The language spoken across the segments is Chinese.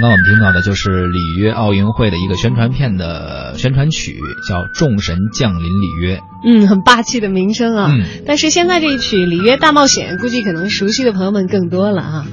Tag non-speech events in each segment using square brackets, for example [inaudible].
刚刚我们听到的就是里约奥运会的一个宣传片的宣传曲，叫《众神降临里约》。嗯，很霸气的名称啊。嗯。但是现在这一曲《里约大冒险》，估计可能熟悉的朋友们更多了啊。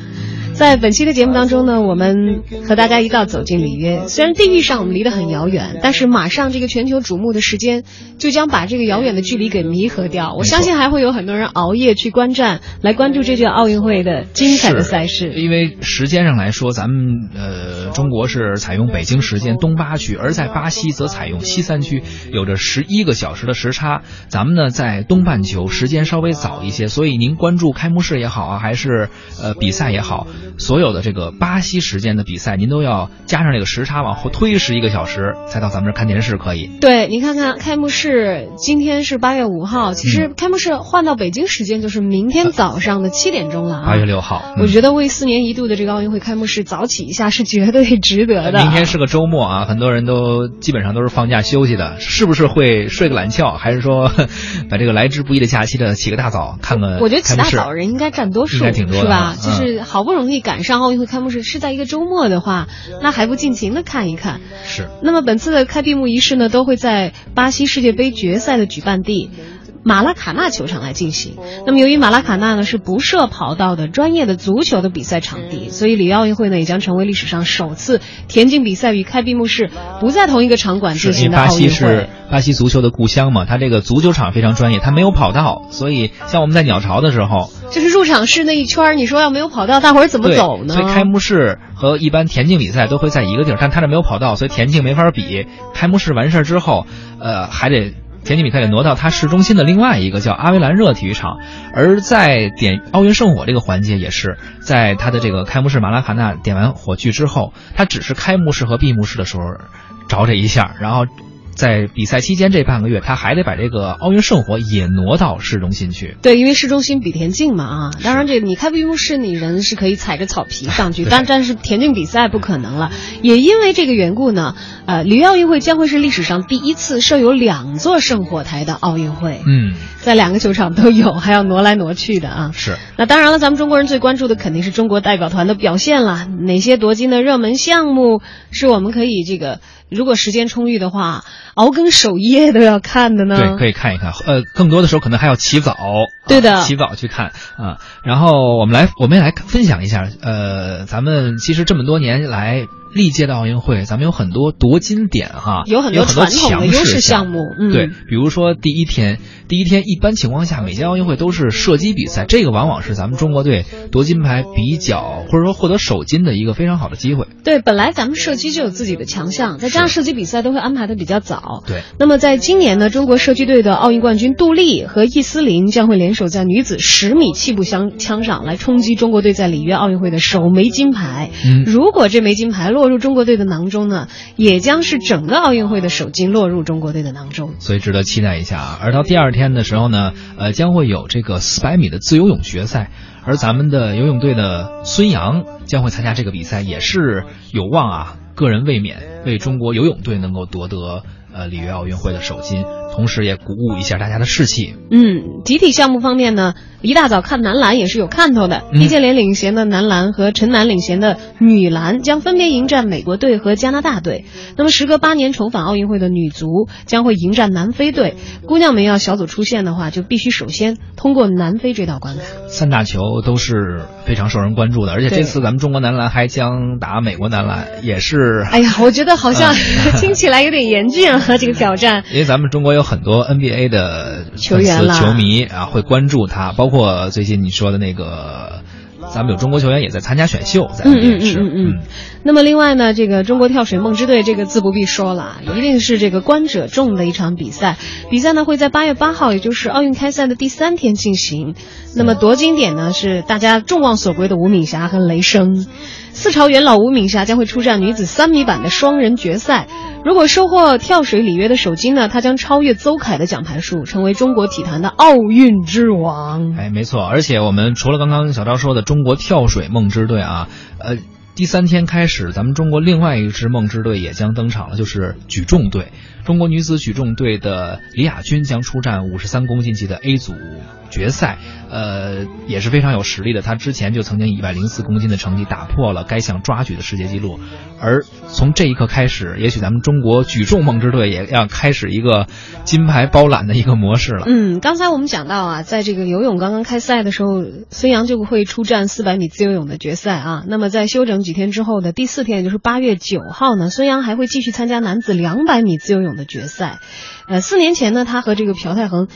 在本期的节目当中呢，我们和大家一道走进里约。虽然地域上我们离得很遥远，但是马上这个全球瞩目的时间就将把这个遥远的距离给弥合掉。我相信还会有很多人熬夜去观战，来关注这届奥运会的精彩的赛事。因为时间上来说，咱们呃中国是采用北京时间东八区，而在巴西则采用西三区，有着十一个小时的时差。咱们呢在东半球时间稍微早一些，所以您关注开幕式也好啊，还是呃比赛也好。所有的这个巴西时间的比赛，您都要加上这个时差往后推十一个小时，才到咱们这儿看电视可以。对，你看看开幕式，今天是八月五号，其实开幕式换到北京时间就是明天早上的七点钟了啊。八月六号，我觉得为四年一度的这个奥运会开幕式早起一下是绝对值得的。明天是个周末啊，很多人都基本上都是放假休息的，是不是会睡个懒觉，还是说 [laughs] 把这个来之不易的假期的起个大早看看？我觉得起大早人应该占多数，应该挺多是吧？就是好不容易。赶上奥运会开幕式是在一个周末的话，那还不尽情的看一看。是。那么本次的开闭幕仪式呢，都会在巴西世界杯决赛的举办地马拉卡纳球场来进行。那么由于马拉卡纳呢是不设跑道的专业的足球的比赛场地，所以里约奥运会呢也将成为历史上首次田径比赛与开闭幕式不在同一个场馆进行的奥运会。巴西足球的故乡嘛，它这个足球场非常专业，它没有跑道，所以像我们在鸟巢的时候，就是入场式那一圈，你说要没有跑道，大伙儿怎么走呢？所以开幕式和一般田径比赛都会在一个地儿，但他这没有跑道，所以田径没法比。开幕式完事儿之后，呃，还得田径比赛得挪到它市中心的另外一个叫阿维兰热体育场。而在点奥运圣火这个环节，也是在它的这个开幕式马拉卡纳点完火炬之后，它只是开幕式和闭幕式的时候着这一下，然后。在比赛期间这半个月，他还得把这个奥运圣火也挪到市中心去。对，因为市中心比田径嘛啊，当然这你开闭幕式你人是可以踩着草皮上去，但但是田径比赛不可能了。也因为这个缘故呢，呃，里约奥运会将会是历史上第一次设有两座圣火台的奥运会。嗯，在两个球场都有，还要挪来挪去的啊。是。那当然了，咱们中国人最关注的肯定是中国代表团的表现了。哪些夺金的热门项目是我们可以这个？如果时间充裕的话，熬更守夜都要看的呢。对，可以看一看。呃，更多的时候可能还要起早。对的，起早去看啊。然后我们来，我们也来分享一下。呃，咱们其实这么多年来。历届的奥运会，咱们有很多夺金点哈，有很多传统的优势项目。嗯对，比如说第一天，第一天一般情况下，每届奥运会都是射击比赛，这个往往是咱们中国队夺金牌比较或者说获得首金的一个非常好的机会。对，本来咱们射击就有自己的强项，再加上射击比赛都会安排的比较早。对。那么在今年呢，中国射击队的奥运冠军杜丽和易思琳将会联手在女子十米气步枪枪上来冲击中国队在里约奥运会的首枚金牌。嗯。如果这枚金牌落。落入中国队的囊中呢，也将是整个奥运会的首金落入中国队的囊中，所以值得期待一下啊。而到第二天的时候呢，呃，将会有这个四百米的自由泳决赛，而咱们的游泳队的孙杨将会参加这个比赛，也是有望啊，个人卫冕，为中国游泳队能够夺得呃里约奥运会的首金。同时也鼓舞一下大家的士气。嗯，集体项目方面呢，一大早看男篮也是有看头的。易建联领衔的男篮和陈楠领衔的女篮将分别迎战美国队和加拿大队。那么，时隔八年重返奥运会的女足将会迎战南非队。姑娘们要小组出线的话，就必须首先通过南非这道关卡。三大球都是非常受人关注的，而且这次咱们中国男篮还将打美国男篮，也是。哎呀，我觉得好像 [laughs] [laughs] 听起来有点严峻啊，这个挑战。因为咱们中国有。很多 NBA 的球员、球迷啊会关注他，包括最近你说的那个，咱们有中国球员也在参加选秀。嗯嗯嗯嗯。那么另外呢，这个中国跳水梦之队，这个自不必说了，一定是这个观者众的一场比赛。比赛呢会在八月八号，也就是奥运开赛的第三天进行。那么夺金点呢是大家众望所归的吴敏霞和雷声。四朝元老吴敏霞将会出战女子三米板的双人决赛。如果收获跳水里约的首金呢，她将超越邹凯的奖牌数，成为中国体坛的奥运之王。哎，没错。而且我们除了刚刚小赵说的中国跳水梦之队啊，呃，第三天开始，咱们中国另外一支梦之队也将登场了，就是举重队。中国女子举重队的李亚军将出战五十三公斤级的 A 组决赛，呃，也是非常有实力的。她之前就曾经以一百零四公斤的成绩打破了该项抓举的世界纪录，而从这一刻开始，也许咱们中国举重梦之队也要开始一个金牌包揽的一个模式了。嗯，刚才我们讲到啊，在这个游泳刚刚开赛的时候，孙杨就会出战四百米自由泳的决赛啊。那么在休整几天之后的第四天，也就是八月九号呢，孙杨还会继续参加男子两百米自由泳的决赛。呃，四年前呢，他和这个朴泰恒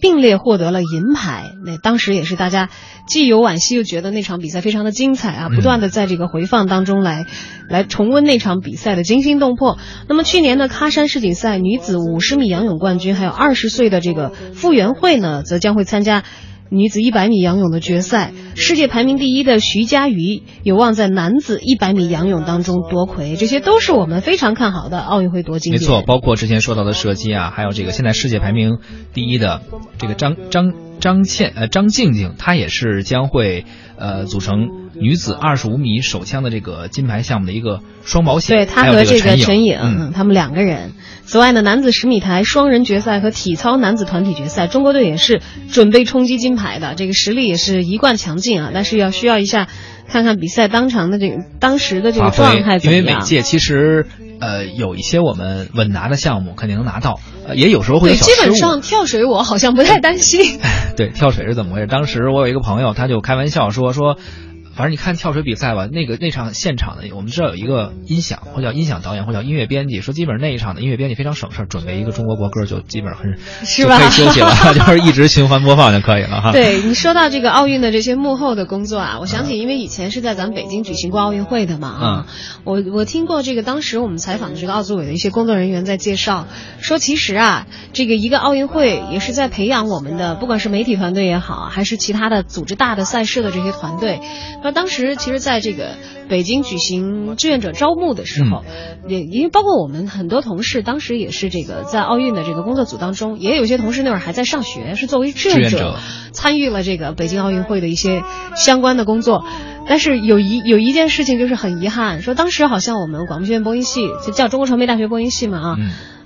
并列获得了银牌。那当时也是大家既有惋惜，又觉得那场比赛非常的精彩啊，不断的在这个回放当中来来重温那场比赛的惊心动魄。那么去年的喀山世锦赛女子五十米仰泳冠军，还有二十岁的这个傅园慧呢，则将会参加。女子一百米仰泳的决赛，世界排名第一的徐嘉余有望在男子一百米仰泳当中夺魁，这些都是我们非常看好的奥运会夺金。没错，包括之前说到的射击啊，还有这个现在世界排名第一的这个张张张倩呃张静静，她也是将会呃组成女子二十五米手枪的这个金牌项目的一个双保险。对她和这个陈颖，嗯，他们两个人。此外呢，男子十米台双人决赛和体操男子团体决赛，中国队也是准备冲击金牌的，这个实力也是一贯强劲啊。但是要需要一下，看看比赛当场的这个当时的这个状态怎么样。因为每届其实呃有一些我们稳拿的项目肯定能拿到，呃也有时候会有小基本上跳水我好像不太担心。[laughs] 对，跳水是怎么回事？当时我有一个朋友，他就开玩笑说说。反正你看跳水比赛吧，那个那场现场的，我们知道有一个音响，或叫音响导演，或叫音乐编辑，说基本上那一场的音乐编辑非常省事儿，准备一个中国国歌就基本上很是吧？可以休息了，[laughs] 就是一直循环播放就可以了哈。对你说到这个奥运的这些幕后的工作啊，我想起因为以前是在咱们北京举行过奥运会的嘛啊，我我听过这个当时我们采访的这个奥组委的一些工作人员在介绍，说其实啊，这个一个奥运会也是在培养我们的，不管是媒体团队也好，还是其他的组织大的赛事的这些团队，那当时其实。在这个北京举行志愿者招募的时候，也因为包括我们很多同事，当时也是这个在奥运的这个工作组当中，也有些同事那会儿还在上学，是作为志愿者参与了这个北京奥运会的一些相关的工作。但是有一有一件事情就是很遗憾，说当时好像我们广播学院播音系就叫中国传媒大学播音系嘛啊，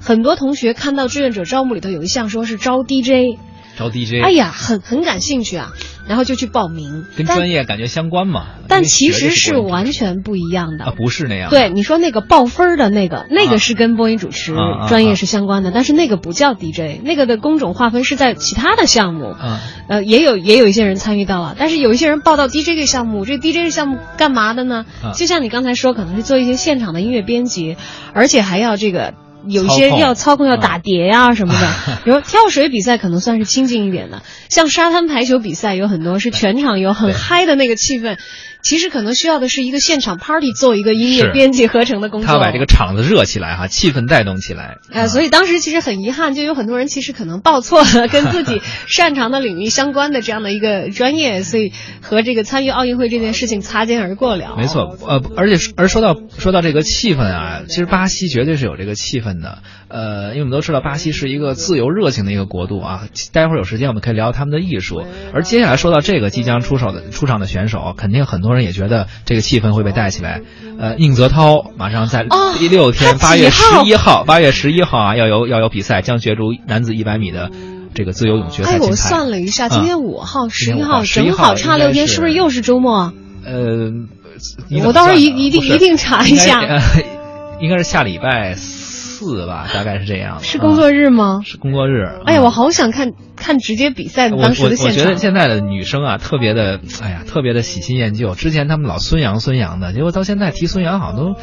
很多同学看到志愿者招募里头有一项说是招 DJ。招 DJ，哎呀，很很感兴趣啊，然后就去报名，跟专业感觉相关嘛。但其实是完全不一样的啊，不是那样。对，你说那个报分的那个，那个是跟播音主持专业是相关的，但是那个不叫 DJ，那个的工种划分是在其他的项目。嗯，呃，也有也有一些人参与到了，但是有一些人报到 DJ 这项目，这 DJ 这项目干嘛的呢？就像你刚才说，可能是做一些现场的音乐编辑，而且还要这个。有一些要操控，要打碟呀什么的。[laughs] 比如跳水比赛可能算是清静一点的，像沙滩排球比赛有很多是全场有很嗨的那个气氛。其实可能需要的是一个现场 party，做一个音乐编辑合成的工作。他把这个场子热起来哈，气氛带动起来。呃，所以当时其实很遗憾，就有很多人其实可能报错了 [laughs] 跟自己擅长的领域相关的这样的一个专业，所以和这个参与奥运会这件事情擦肩而过了。没错，呃，而且而说到说到这个气氛啊，其实巴西绝对是有这个气氛的。呃，因为我们都知道巴西是一个自由热情的一个国度啊。待会儿有时间我们可以聊他们的艺术。而接下来说到这个即将出手的出场的选手，肯定很多。人也觉得这个气氛会被带起来，呃，宁泽涛马上在第六天八月十一号，八月十一号啊，要有要有比赛，将角逐男子一百米的这个自由泳决赛哎，我算了一下，今天五号、十一号，正好差六天，是不是又是周末？呃，我到时候一一定一定查一下，应该是下礼拜。四吧，大概是这样。是工作日吗？是工作日。哎呀，我好想看看直接比赛的当时的现场。我觉得现在的女生啊，特别的，哎呀，特别的喜新厌旧。之前他们老孙杨孙杨的，结果到现在提孙杨好像都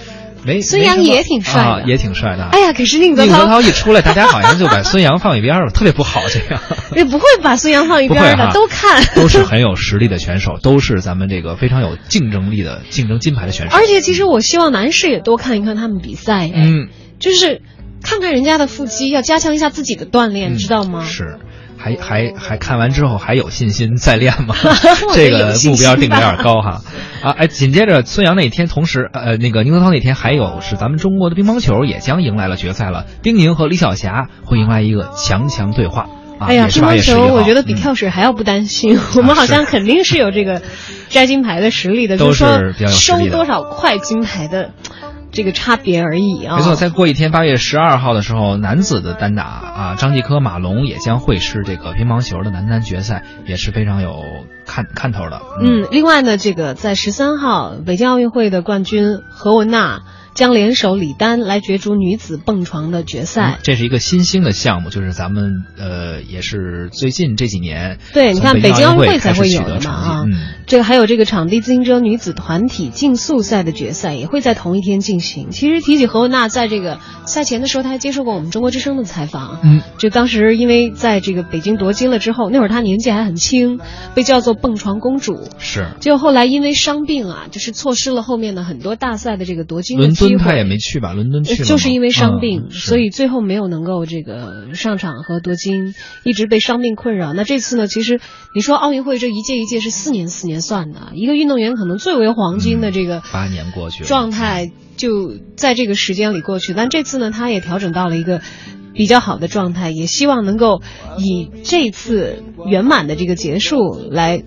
没。孙杨也挺帅的，也挺帅的。哎呀，可是宁泽涛，宁泽涛一出来，大家好像就把孙杨放一边了，特别不好这样。[laughs] 也不会把孙杨放一边的，都看。都是很有实力的选手，都是咱们这个非常有竞争力的竞争金牌的选手。而且，其实我希望男士也多看一看他们比赛，嗯，就是。看看人家的腹肌，要加强一下自己的锻炼，知道吗？是，还还还看完之后还有信心再练吗？[laughs] [laughs] 这个目标定的有点高哈。啊，哎，紧接着孙杨那天，同时呃，那个宁泽涛那天还有是咱们中国的乒乓球也将迎来了决赛了，丁宁和李晓霞会迎来一个强强对话。哎呀，乒乓球我觉得比跳水还要不担心，[laughs] 我们好像肯定是有这个摘金牌的实力的，就是说收多少块金牌的。这个差别而已啊。没错，再过一天，八月十二号的时候，男子的单打啊，张继科、马龙也将会是这个乒乓球的男单决赛，也是非常有看看头的。嗯，另外呢，这个在十三号北京奥运会的冠军何雯娜。将联手李丹来角逐女子蹦床的决赛，这是一个新兴的项目，就是咱们呃也是最近这几年，对，你看北京奥运会才会有的嘛啊，嗯，这个还有这个场地自行车女子团体竞速赛的决赛也会在同一天进行。其实提起何雯娜，在这个赛前的时候，她还接受过我们中国之声的采访，嗯，就当时因为在这个北京夺金了之后，那会儿她年纪还很轻，被叫做蹦床公主，是，就后来因为伤病啊，就是错失了后面的很多大赛的这个夺金敦他也没去。吧，伦敦去了就是因为伤病，所以最后没有能够这个上场和夺金，一直被伤病困扰。那这次呢？其实你说奥运会这一届一届是四年四年算的，一个运动员可能最为黄金的这个八年过去，状态就在这个时间里过去。但这次呢，他也调整到了一个比较好的状态，也希望能够以这次圆满的这个结束来。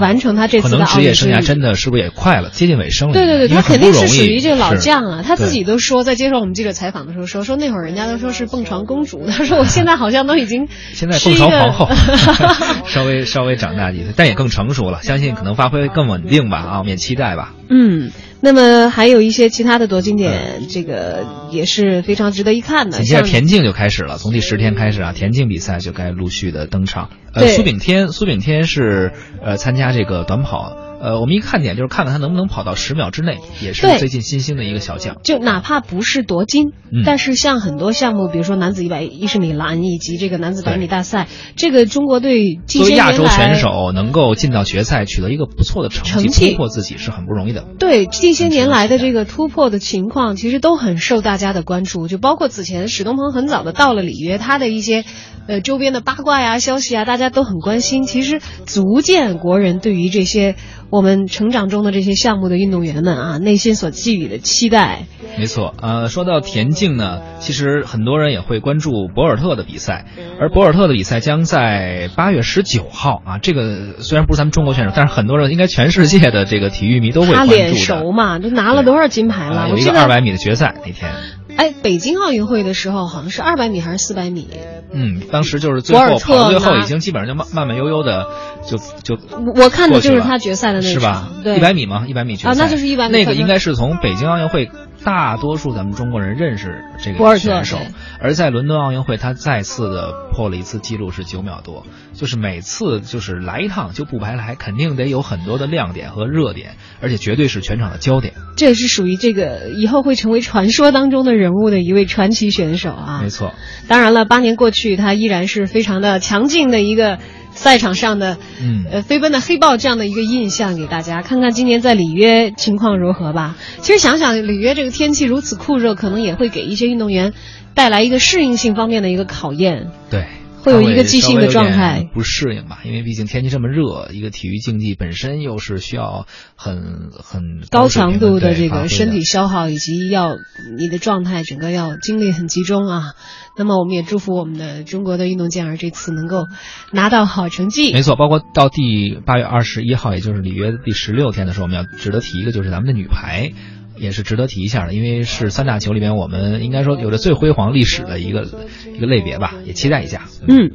完成他这次的可能职业生涯真的是不是也快了，接近尾声了？对对对，他肯定是属于这个老将啊。他自己都说，在接受我们记者采访的时候说，说那会儿人家都说是蹦床公主，他说我 [laughs] 现在好像都已经现在蹦床皇后，[laughs] [laughs] 稍微稍微长大几岁，但也更成熟了，相信可能发挥更稳定吧啊，我们也期待吧。嗯。那么还有一些其他的夺金点，这个也是非常值得一看的。紧接着田径就开始了，从第十天开始啊，田径比赛就该陆续的登场。呃，苏炳添，苏炳添是呃参加这个短跑。呃，我们一个看点就是看看他能不能跑到十秒之内，也是最近新兴的一个小将。就哪怕不是夺金，但是像很多项目，比如说男子一百一十米栏以及这个男子百米大赛，这个中国队作为亚洲选手能够进到决赛，取得一个不错的成绩，突破自己是很不容易的。对，近些年来的这个突破的情况，其实都很受大家的关注。就包括此前史东鹏很早的到了里约，他的一些呃周边的八卦呀、消息啊，大家都很关心。其实足见国人对于这些。我们成长中的这些项目的运动员们啊，内心所寄予的期待。没错，呃，说到田径呢，其实很多人也会关注博尔特的比赛，而博尔特的比赛将在八月十九号啊。这个虽然不是咱们中国选手，但是很多人应该全世界的这个体育迷都会关注他脸熟嘛，都拿了多少金牌了？有一个二百米的决赛那天。哎，北京奥运会的时候好像是二百米还是四百米？嗯，当时就是最后跑到最后已经基本上就慢慢慢悠悠的就就我看的就是他决赛的那是吧？对，一百米吗？一百米决赛啊，那就是一百米。那个应该是从北京奥运会。大多数咱们中国人认识这个选手，而在伦敦奥运会，他再次的破了一次记录，是九秒多。就是每次就是来一趟就不白来，肯定得有很多的亮点和热点，而且绝对是全场的焦点。这也是属于这个以后会成为传说当中的人物的一位传奇选手啊！没错。当然了，八年过去，他依然是非常的强劲的一个。赛场上的，嗯，呃，飞奔的黑豹这样的一个印象给大家看看，今年在里约情况如何吧。其实想想里约这个天气如此酷热，可能也会给一些运动员带来一个适应性方面的一个考验。对。会有一个即兴的状态，不适应吧？因为毕竟天气这么热，一个体育竞技本身又是需要很很高强度的这个身体消耗，以及要你的状态整个要精力很集中啊。那么我们也祝福我们的中国的运动健儿这次能够拿到好成绩。没错，包括到第八月二十一号，也就是里约的第十六天的时候，我们要值得提一个，就是咱们的女排。也是值得提一下的，因为是三大球里面我们应该说有着最辉煌历史的一个一个类别吧，也期待一下。嗯。